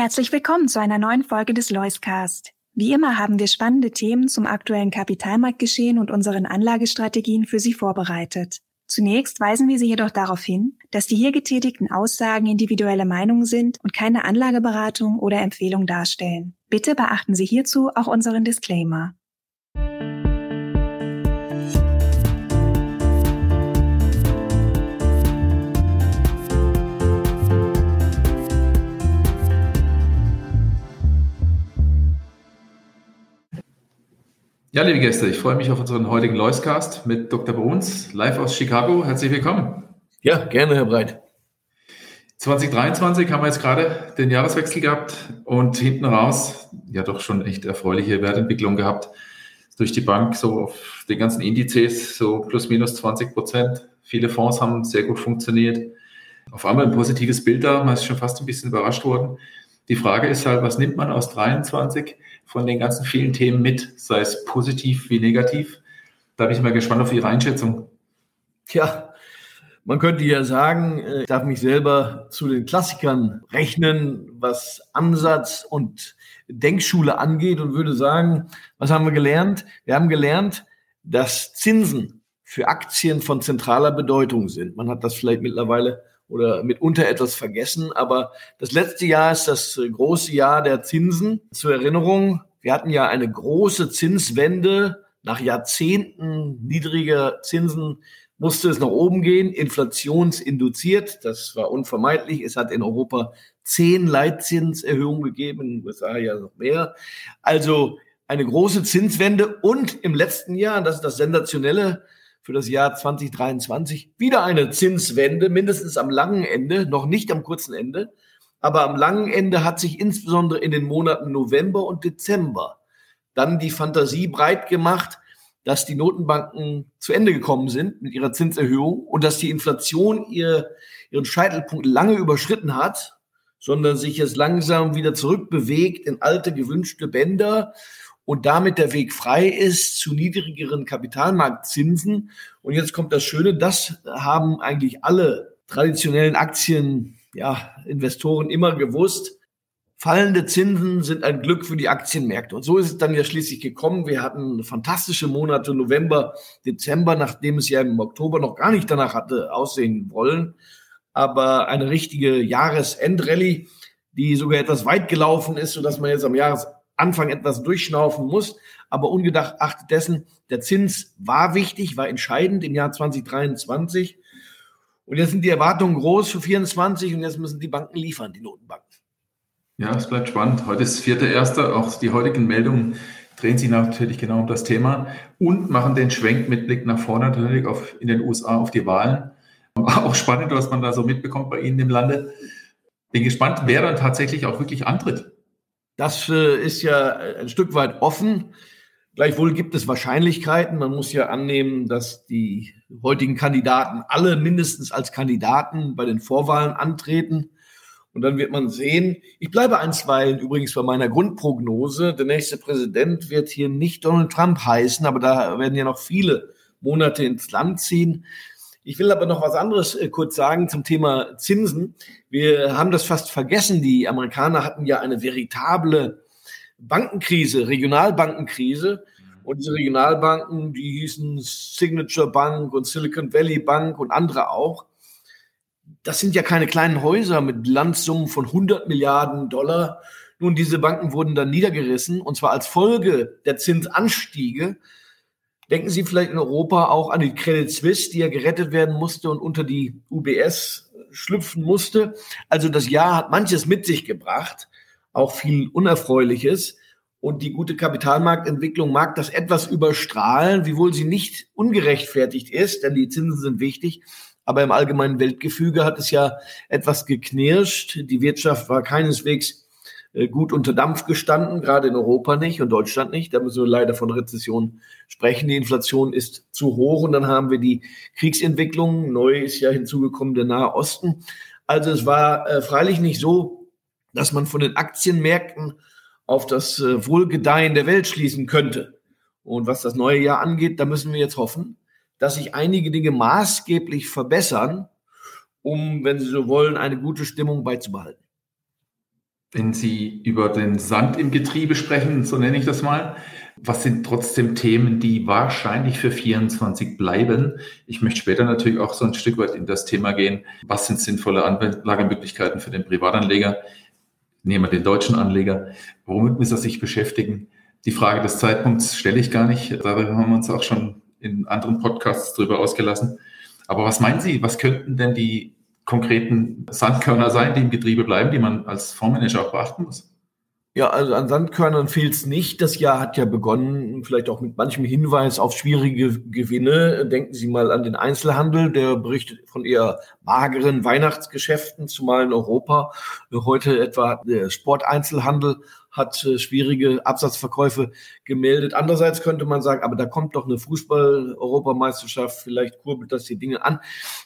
Herzlich willkommen zu einer neuen Folge des Loiscast. Wie immer haben wir spannende Themen zum aktuellen Kapitalmarktgeschehen und unseren Anlagestrategien für Sie vorbereitet. Zunächst weisen wir Sie jedoch darauf hin, dass die hier getätigten Aussagen individuelle Meinungen sind und keine Anlageberatung oder Empfehlung darstellen. Bitte beachten Sie hierzu auch unseren Disclaimer. Ja, liebe Gäste, ich freue mich auf unseren heutigen Loiscast mit Dr. Bruns, live aus Chicago. Herzlich willkommen. Ja, gerne, Herr Breit. 2023 haben wir jetzt gerade den Jahreswechsel gehabt und hinten raus ja doch schon echt erfreuliche Wertentwicklung gehabt. Durch die Bank so auf den ganzen Indizes so plus minus 20 Prozent. Viele Fonds haben sehr gut funktioniert. Auf einmal ein positives Bild da, man ist schon fast ein bisschen überrascht worden. Die Frage ist halt, was nimmt man aus 23? von den ganzen vielen Themen mit, sei es positiv wie negativ. Da bin ich mal gespannt auf Ihre Einschätzung. Ja, man könnte ja sagen, äh, ich darf mich selber zu den Klassikern rechnen, was Ansatz und Denkschule angeht und würde sagen, was haben wir gelernt? Wir haben gelernt, dass Zinsen für Aktien von zentraler Bedeutung sind. Man hat das vielleicht mittlerweile oder mitunter etwas vergessen. Aber das letzte Jahr ist das äh, große Jahr der Zinsen. Zur Erinnerung, wir hatten ja eine große Zinswende. Nach Jahrzehnten niedriger Zinsen musste es nach oben gehen, inflationsinduziert. Das war unvermeidlich. Es hat in Europa zehn Leitzinserhöhungen gegeben, in den USA ja noch mehr. Also eine große Zinswende und im letzten Jahr, das ist das Sensationelle, für das Jahr 2023 wieder eine Zinswende, mindestens am langen Ende, noch nicht am kurzen Ende. Aber am langen Ende hat sich insbesondere in den Monaten November und Dezember dann die Fantasie breit gemacht, dass die Notenbanken zu Ende gekommen sind mit ihrer Zinserhöhung und dass die Inflation ihr, ihren Scheitelpunkt lange überschritten hat, sondern sich jetzt langsam wieder zurückbewegt in alte gewünschte Bänder und damit der Weg frei ist zu niedrigeren Kapitalmarktzinsen. Und jetzt kommt das Schöne, das haben eigentlich alle traditionellen Aktien, ja, immer gewusst. Fallende Zinsen sind ein Glück für die Aktienmärkte. Und so ist es dann ja schließlich gekommen. Wir hatten fantastische Monate November, Dezember, nachdem es ja im Oktober noch gar nicht danach hatte aussehen wollen. Aber eine richtige Jahresendrallye, die sogar etwas weit gelaufen ist, sodass man jetzt am Jahres Anfang etwas durchschnaufen muss. Aber ungedacht achtet dessen, der Zins war wichtig, war entscheidend im Jahr 2023. Und jetzt sind die Erwartungen groß für 2024 und jetzt müssen die Banken liefern, die Notenbanken. Ja, es bleibt spannend. Heute ist vierte erster. Auch die heutigen Meldungen drehen sich natürlich genau um das Thema und machen den Schwenk mit Blick nach vorne natürlich auf, in den USA auf die Wahlen. Auch spannend, was man da so mitbekommt bei Ihnen im Lande. Bin gespannt, wer dann tatsächlich auch wirklich antritt. Das äh, ist ja ein Stück weit offen. Gleichwohl gibt es Wahrscheinlichkeiten. Man muss ja annehmen, dass die heutigen Kandidaten alle mindestens als Kandidaten bei den Vorwahlen antreten. Und dann wird man sehen, ich bleibe einstweilen übrigens bei meiner Grundprognose. Der nächste Präsident wird hier nicht Donald Trump heißen, aber da werden ja noch viele Monate ins Land ziehen. Ich will aber noch was anderes äh, kurz sagen zum Thema Zinsen. Wir haben das fast vergessen. Die Amerikaner hatten ja eine veritable Bankenkrise, Regionalbankenkrise. Und diese Regionalbanken, die hießen Signature Bank und Silicon Valley Bank und andere auch. Das sind ja keine kleinen Häuser mit Bilanzsummen von 100 Milliarden Dollar. Nun, diese Banken wurden dann niedergerissen und zwar als Folge der Zinsanstiege Denken Sie vielleicht in Europa auch an die Credit Suisse, die ja gerettet werden musste und unter die UBS schlüpfen musste. Also das Jahr hat manches mit sich gebracht, auch viel Unerfreuliches. Und die gute Kapitalmarktentwicklung mag das etwas überstrahlen, wiewohl sie nicht ungerechtfertigt ist, denn die Zinsen sind wichtig. Aber im allgemeinen Weltgefüge hat es ja etwas geknirscht. Die Wirtschaft war keineswegs gut unter Dampf gestanden, gerade in Europa nicht und Deutschland nicht. Da müssen wir leider von Rezession sprechen. Die Inflation ist zu hoch und dann haben wir die Kriegsentwicklung. Neu ist ja hinzugekommen der Nahe Osten. Also es war äh, freilich nicht so, dass man von den Aktienmärkten auf das äh, Wohlgedeihen der Welt schließen könnte. Und was das neue Jahr angeht, da müssen wir jetzt hoffen, dass sich einige Dinge maßgeblich verbessern, um, wenn Sie so wollen, eine gute Stimmung beizubehalten. Wenn Sie über den Sand im Getriebe sprechen, so nenne ich das mal, was sind trotzdem Themen, die wahrscheinlich für 24 bleiben? Ich möchte später natürlich auch so ein Stück weit in das Thema gehen. Was sind sinnvolle Anlagemöglichkeiten für den Privatanleger? Nehmen wir den deutschen Anleger. Womit muss er sich beschäftigen? Die Frage des Zeitpunkts stelle ich gar nicht. Darüber haben wir uns auch schon in anderen Podcasts drüber ausgelassen. Aber was meinen Sie? Was könnten denn die konkreten Sandkörner sein, die im Getriebe bleiben, die man als Fondsmanager auch beachten muss? Ja, also an Sandkörnern fehlt es nicht. Das Jahr hat ja begonnen, vielleicht auch mit manchem Hinweis auf schwierige Gewinne. Denken Sie mal an den Einzelhandel, der berichtet von eher mageren Weihnachtsgeschäften, zumal in Europa. Heute etwa der Sporteinzelhandel hat äh, schwierige Absatzverkäufe gemeldet. Andererseits könnte man sagen, aber da kommt doch eine Fußball-Europameisterschaft, vielleicht kurbelt das die Dinge an.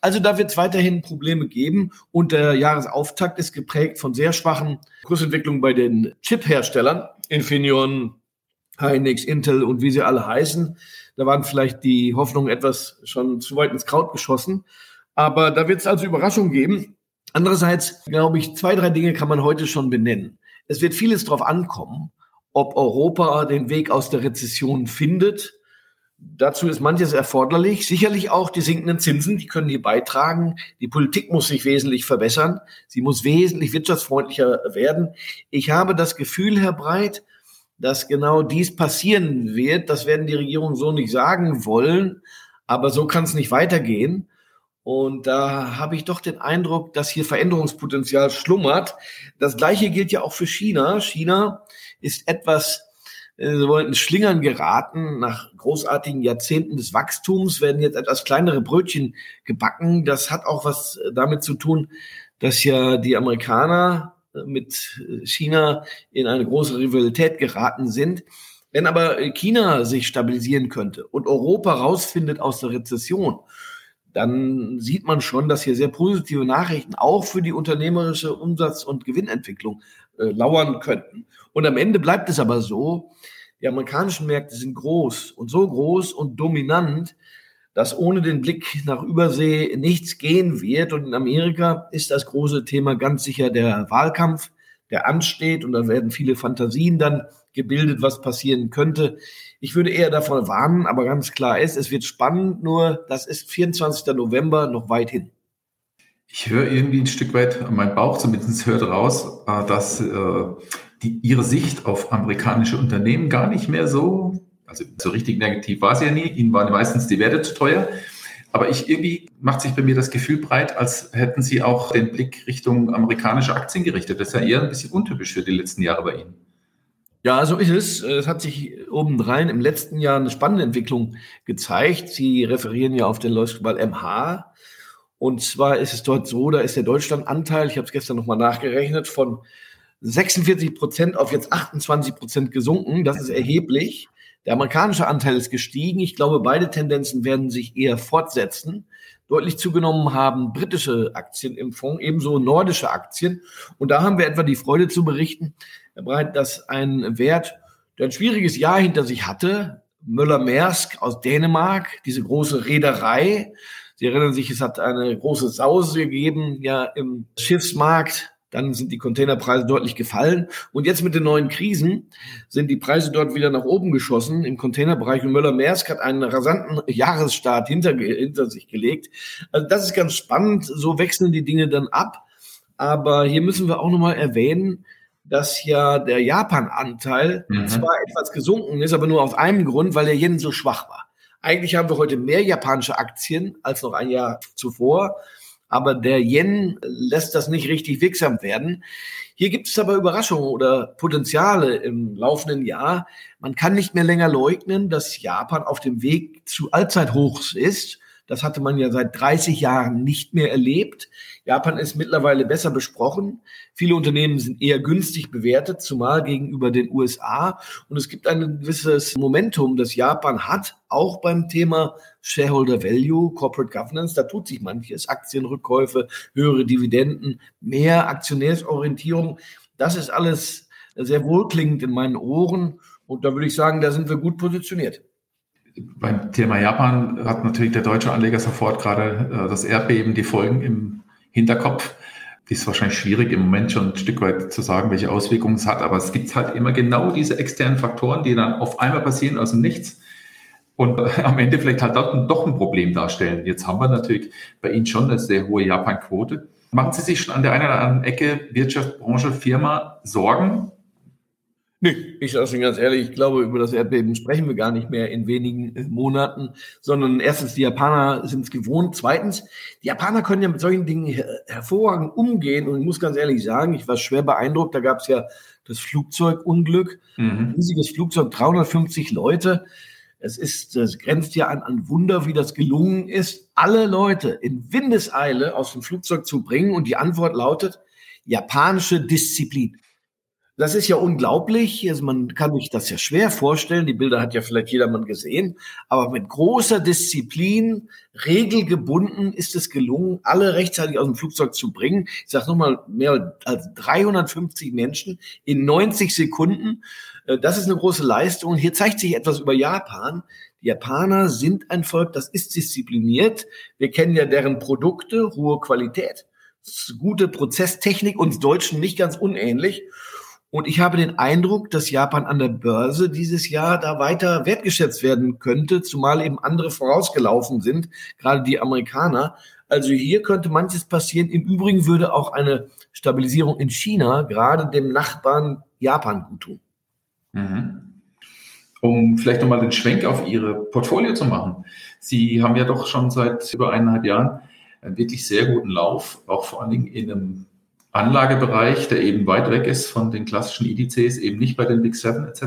Also da wird es weiterhin Probleme geben und der Jahresauftakt ist geprägt von sehr schwachen Kursentwicklungen bei den Chip-Herstellern, Infineon, Hynix, Intel und wie sie alle heißen. Da waren vielleicht die Hoffnungen etwas schon zu weit ins Kraut geschossen. Aber da wird es also Überraschungen geben. Andererseits glaube ich, zwei, drei Dinge kann man heute schon benennen. Es wird vieles darauf ankommen, ob Europa den Weg aus der Rezession findet. Dazu ist manches erforderlich. Sicherlich auch die sinkenden Zinsen, die können hier beitragen. Die Politik muss sich wesentlich verbessern. Sie muss wesentlich wirtschaftsfreundlicher werden. Ich habe das Gefühl, Herr Breit, dass genau dies passieren wird. Das werden die Regierungen so nicht sagen wollen. Aber so kann es nicht weitergehen. Und da habe ich doch den Eindruck, dass hier Veränderungspotenzial schlummert. Das gleiche gilt ja auch für China. China ist etwas äh, so in Schlingern geraten. Nach großartigen Jahrzehnten des Wachstums werden jetzt etwas kleinere Brötchen gebacken. Das hat auch was damit zu tun, dass ja die Amerikaner äh, mit China in eine große Rivalität geraten sind. Wenn aber China sich stabilisieren könnte und Europa rausfindet aus der Rezession dann sieht man schon, dass hier sehr positive Nachrichten auch für die unternehmerische Umsatz- und Gewinnentwicklung äh, lauern könnten. Und am Ende bleibt es aber so, die amerikanischen Märkte sind groß und so groß und dominant, dass ohne den Blick nach Übersee nichts gehen wird. Und in Amerika ist das große Thema ganz sicher der Wahlkampf, der ansteht. Und da werden viele Fantasien dann gebildet, was passieren könnte. Ich würde eher davon warnen, aber ganz klar ist, es wird spannend, nur das ist 24. November noch weit hin. Ich höre irgendwie ein Stück weit, mein Bauch zumindest hört raus, äh, dass äh, die, ihre Sicht auf amerikanische Unternehmen gar nicht mehr so, also so richtig negativ war sie ja nie, ihnen waren meistens die Werte zu teuer. Aber ich irgendwie macht sich bei mir das Gefühl breit, als hätten sie auch den Blick Richtung amerikanische Aktien gerichtet. Das ist ja eher ein bisschen untypisch für die letzten Jahre bei Ihnen. Ja, so ist es. Es hat sich obendrein im letzten Jahr eine spannende Entwicklung gezeigt. Sie referieren ja auf den Leuchtball MH. Und zwar ist es dort so, da ist der Deutschlandanteil, ich habe es gestern nochmal nachgerechnet, von 46 Prozent auf jetzt 28 Prozent gesunken. Das ist erheblich. Der amerikanische Anteil ist gestiegen. Ich glaube, beide Tendenzen werden sich eher fortsetzen. Deutlich zugenommen haben britische Aktien im Fonds, ebenso nordische Aktien. Und da haben wir etwa die Freude zu berichten, Herr Breit, dass ein Wert, der ein schwieriges Jahr hinter sich hatte, Möller-Maersk aus Dänemark, diese große Reederei. Sie erinnern sich, es hat eine große Sause gegeben, ja, im Schiffsmarkt. Dann sind die Containerpreise deutlich gefallen. Und jetzt mit den neuen Krisen sind die Preise dort wieder nach oben geschossen im Containerbereich. Und Möller-Maersk hat einen rasanten Jahresstart hinter, hinter sich gelegt. Also das ist ganz spannend. So wechseln die Dinge dann ab. Aber hier müssen wir auch nochmal erwähnen, dass ja der Japan-Anteil mhm. zwar etwas gesunken ist, aber nur aus einem Grund, weil der Yen so schwach war. Eigentlich haben wir heute mehr japanische Aktien als noch ein Jahr zuvor, aber der Yen lässt das nicht richtig wirksam werden. Hier gibt es aber Überraschungen oder Potenziale im laufenden Jahr. Man kann nicht mehr länger leugnen, dass Japan auf dem Weg zu Allzeithochs ist. Das hatte man ja seit 30 Jahren nicht mehr erlebt. Japan ist mittlerweile besser besprochen. Viele Unternehmen sind eher günstig bewertet, zumal gegenüber den USA. Und es gibt ein gewisses Momentum, das Japan hat, auch beim Thema Shareholder Value, Corporate Governance. Da tut sich manches. Aktienrückkäufe, höhere Dividenden, mehr Aktionärsorientierung. Das ist alles sehr wohlklingend in meinen Ohren. Und da würde ich sagen, da sind wir gut positioniert beim Thema Japan hat natürlich der deutsche Anleger sofort gerade äh, das Erdbeben, die Folgen im Hinterkopf. ist wahrscheinlich schwierig im Moment schon ein Stück weit zu sagen, welche Auswirkungen es hat, aber es gibt halt immer genau diese externen Faktoren, die dann auf einmal passieren aus dem Nichts und am Ende vielleicht halt doch ein Problem darstellen. Jetzt haben wir natürlich bei Ihnen schon eine sehr hohe Japan-Quote. Machen Sie sich schon an der einen oder anderen Ecke Wirtschaft, Branche, Firma Sorgen? Nee, ich sage Ihnen ganz ehrlich, ich glaube, über das Erdbeben sprechen wir gar nicht mehr in wenigen äh, Monaten, sondern erstens, die Japaner sind es gewohnt. Zweitens, die Japaner können ja mit solchen Dingen her hervorragend umgehen. Und ich muss ganz ehrlich sagen, ich war schwer beeindruckt. Da gab es ja das Flugzeugunglück, mhm. riesiges Flugzeug, 350 Leute. Es ist, es grenzt ja an, an Wunder, wie das gelungen ist, alle Leute in Windeseile aus dem Flugzeug zu bringen. Und die Antwort lautet, japanische Disziplin. Das ist ja unglaublich. Also man kann sich das ja schwer vorstellen. Die Bilder hat ja vielleicht jedermann gesehen. Aber mit großer Disziplin, regelgebunden ist es gelungen, alle rechtzeitig aus dem Flugzeug zu bringen. Ich sage nochmal, mehr als 350 Menschen in 90 Sekunden. Äh, das ist eine große Leistung. Hier zeigt sich etwas über Japan. Die Japaner sind ein Volk, das ist diszipliniert. Wir kennen ja deren Produkte, hohe Qualität, gute Prozesstechnik, uns Deutschen nicht ganz unähnlich. Und ich habe den Eindruck, dass Japan an der Börse dieses Jahr da weiter wertgeschätzt werden könnte, zumal eben andere vorausgelaufen sind, gerade die Amerikaner. Also hier könnte manches passieren. Im Übrigen würde auch eine Stabilisierung in China gerade dem Nachbarn Japan gut tun. Mhm. Um vielleicht nochmal den Schwenk auf Ihre Portfolio zu machen. Sie haben ja doch schon seit über eineinhalb Jahren einen wirklich sehr guten Lauf, auch vor allen Dingen in einem Anlagebereich, der eben weit weg ist von den klassischen Indizes, eben nicht bei den Big Seven etc.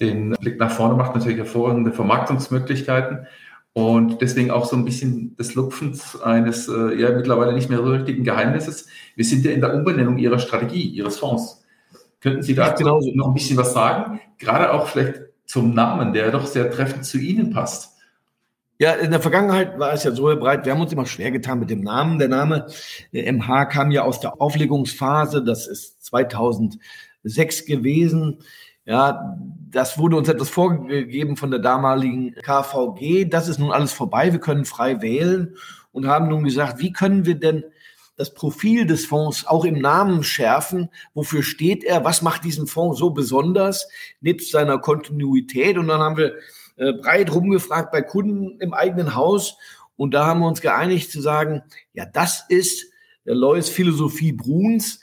Den Blick nach vorne macht natürlich hervorragende Vermarktungsmöglichkeiten und deswegen auch so ein bisschen des Lupfens eines äh, ja mittlerweile nicht mehr so richtigen Geheimnisses. Wir sind ja in der Umbenennung Ihrer Strategie, Ihres Fonds. Könnten Sie dazu noch ein bisschen was sagen? Gerade auch vielleicht zum Namen, der doch sehr treffend zu Ihnen passt. Ja, in der Vergangenheit war es ja so breit, wir haben uns immer schwer getan mit dem Namen. Der Name MH kam ja aus der Auflegungsphase, das ist 2006 gewesen. Ja, das wurde uns etwas vorgegeben von der damaligen KVG. Das ist nun alles vorbei. Wir können frei wählen und haben nun gesagt, wie können wir denn das Profil des Fonds auch im Namen schärfen. Wofür steht er? Was macht diesen Fonds so besonders? Nebst seiner Kontinuität. Und dann haben wir äh, breit rumgefragt bei Kunden im eigenen Haus. Und da haben wir uns geeinigt zu sagen, ja, das ist der Lois Philosophie Bruns.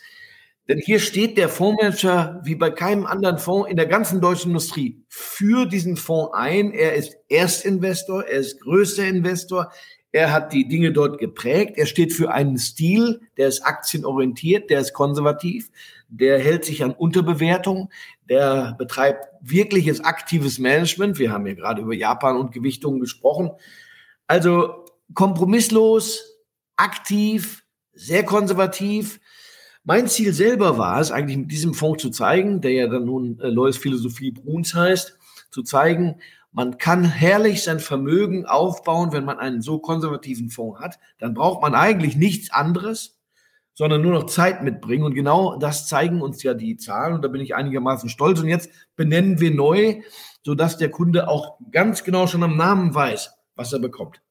Denn hier steht der Fondsmanager wie bei keinem anderen Fonds in der ganzen deutschen Industrie für diesen Fonds ein. Er ist Erstinvestor, er ist größter Investor. Er hat die Dinge dort geprägt. Er steht für einen Stil, der ist aktienorientiert, der ist konservativ, der hält sich an Unterbewertung, der betreibt wirkliches aktives Management. Wir haben ja gerade über Japan und Gewichtungen gesprochen. Also kompromisslos, aktiv, sehr konservativ. Mein Ziel selber war es, eigentlich mit diesem Fonds zu zeigen, der ja dann nun äh, Lois Philosophie Bruns heißt, zu zeigen, man kann herrlich sein Vermögen aufbauen, wenn man einen so konservativen Fonds hat. Dann braucht man eigentlich nichts anderes sondern nur noch Zeit mitbringen. Und genau das zeigen uns ja die Zahlen. Und da bin ich einigermaßen stolz. Und jetzt benennen wir neu, sodass der Kunde auch ganz genau schon am Namen weiß, was er bekommt.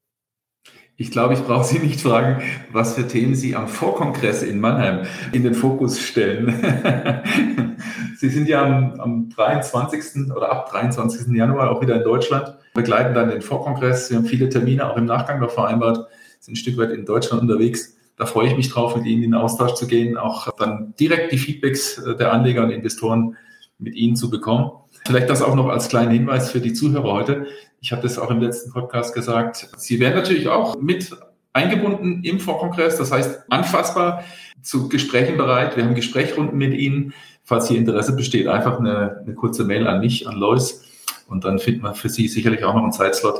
Ich glaube, ich brauche Sie nicht fragen, was für Themen Sie am Vorkongress in Mannheim in den Fokus stellen. Sie sind ja am, am 23. oder ab 23. Januar auch wieder in Deutschland, begleiten dann den Vorkongress. Sie haben viele Termine auch im Nachgang noch vereinbart, sind ein Stück weit in Deutschland unterwegs. Da freue ich mich drauf, mit Ihnen in den Austausch zu gehen, auch dann direkt die Feedbacks äh, der Anleger und Investoren mit Ihnen zu bekommen. Vielleicht das auch noch als kleinen Hinweis für die Zuhörer heute. Ich habe das auch im letzten Podcast gesagt. Sie werden natürlich auch mit eingebunden im Vorkongress, das heißt anfassbar zu Gesprächen bereit. Wir haben Gesprächrunden mit Ihnen. Falls hier Interesse besteht, einfach eine, eine kurze Mail an mich, an Lois. Und dann findet man für Sie sicherlich auch noch einen Zeitslot,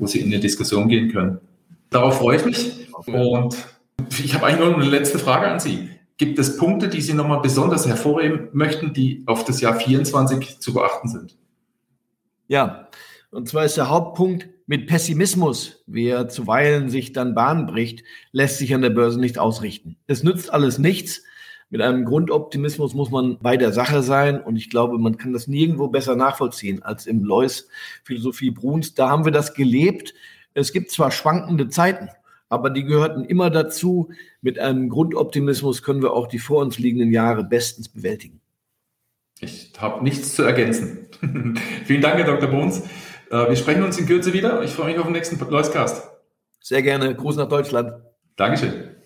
wo Sie in eine Diskussion gehen können. Darauf freue ich mich. Und ich habe eigentlich noch eine letzte Frage an Sie. Gibt es Punkte, die Sie nochmal besonders hervorheben möchten, die auf das Jahr 24 zu beachten sind? Ja, und zwar ist der Hauptpunkt, mit Pessimismus, wie er zuweilen sich dann Bahn bricht, lässt sich an der Börse nicht ausrichten. Es nützt alles nichts. Mit einem Grundoptimismus muss man bei der Sache sein. Und ich glaube, man kann das nirgendwo besser nachvollziehen als im Lois Philosophie Bruns. Da haben wir das gelebt. Es gibt zwar schwankende Zeiten, aber die gehörten immer dazu. Mit einem Grundoptimismus können wir auch die vor uns liegenden Jahre bestens bewältigen. Ich habe nichts zu ergänzen. Vielen Dank, Herr Dr. Bohns. Äh, wir sprechen uns in Kürze wieder. Ich freue mich auf den nächsten Loiscast. Sehr gerne. Gruß nach Deutschland. Dankeschön.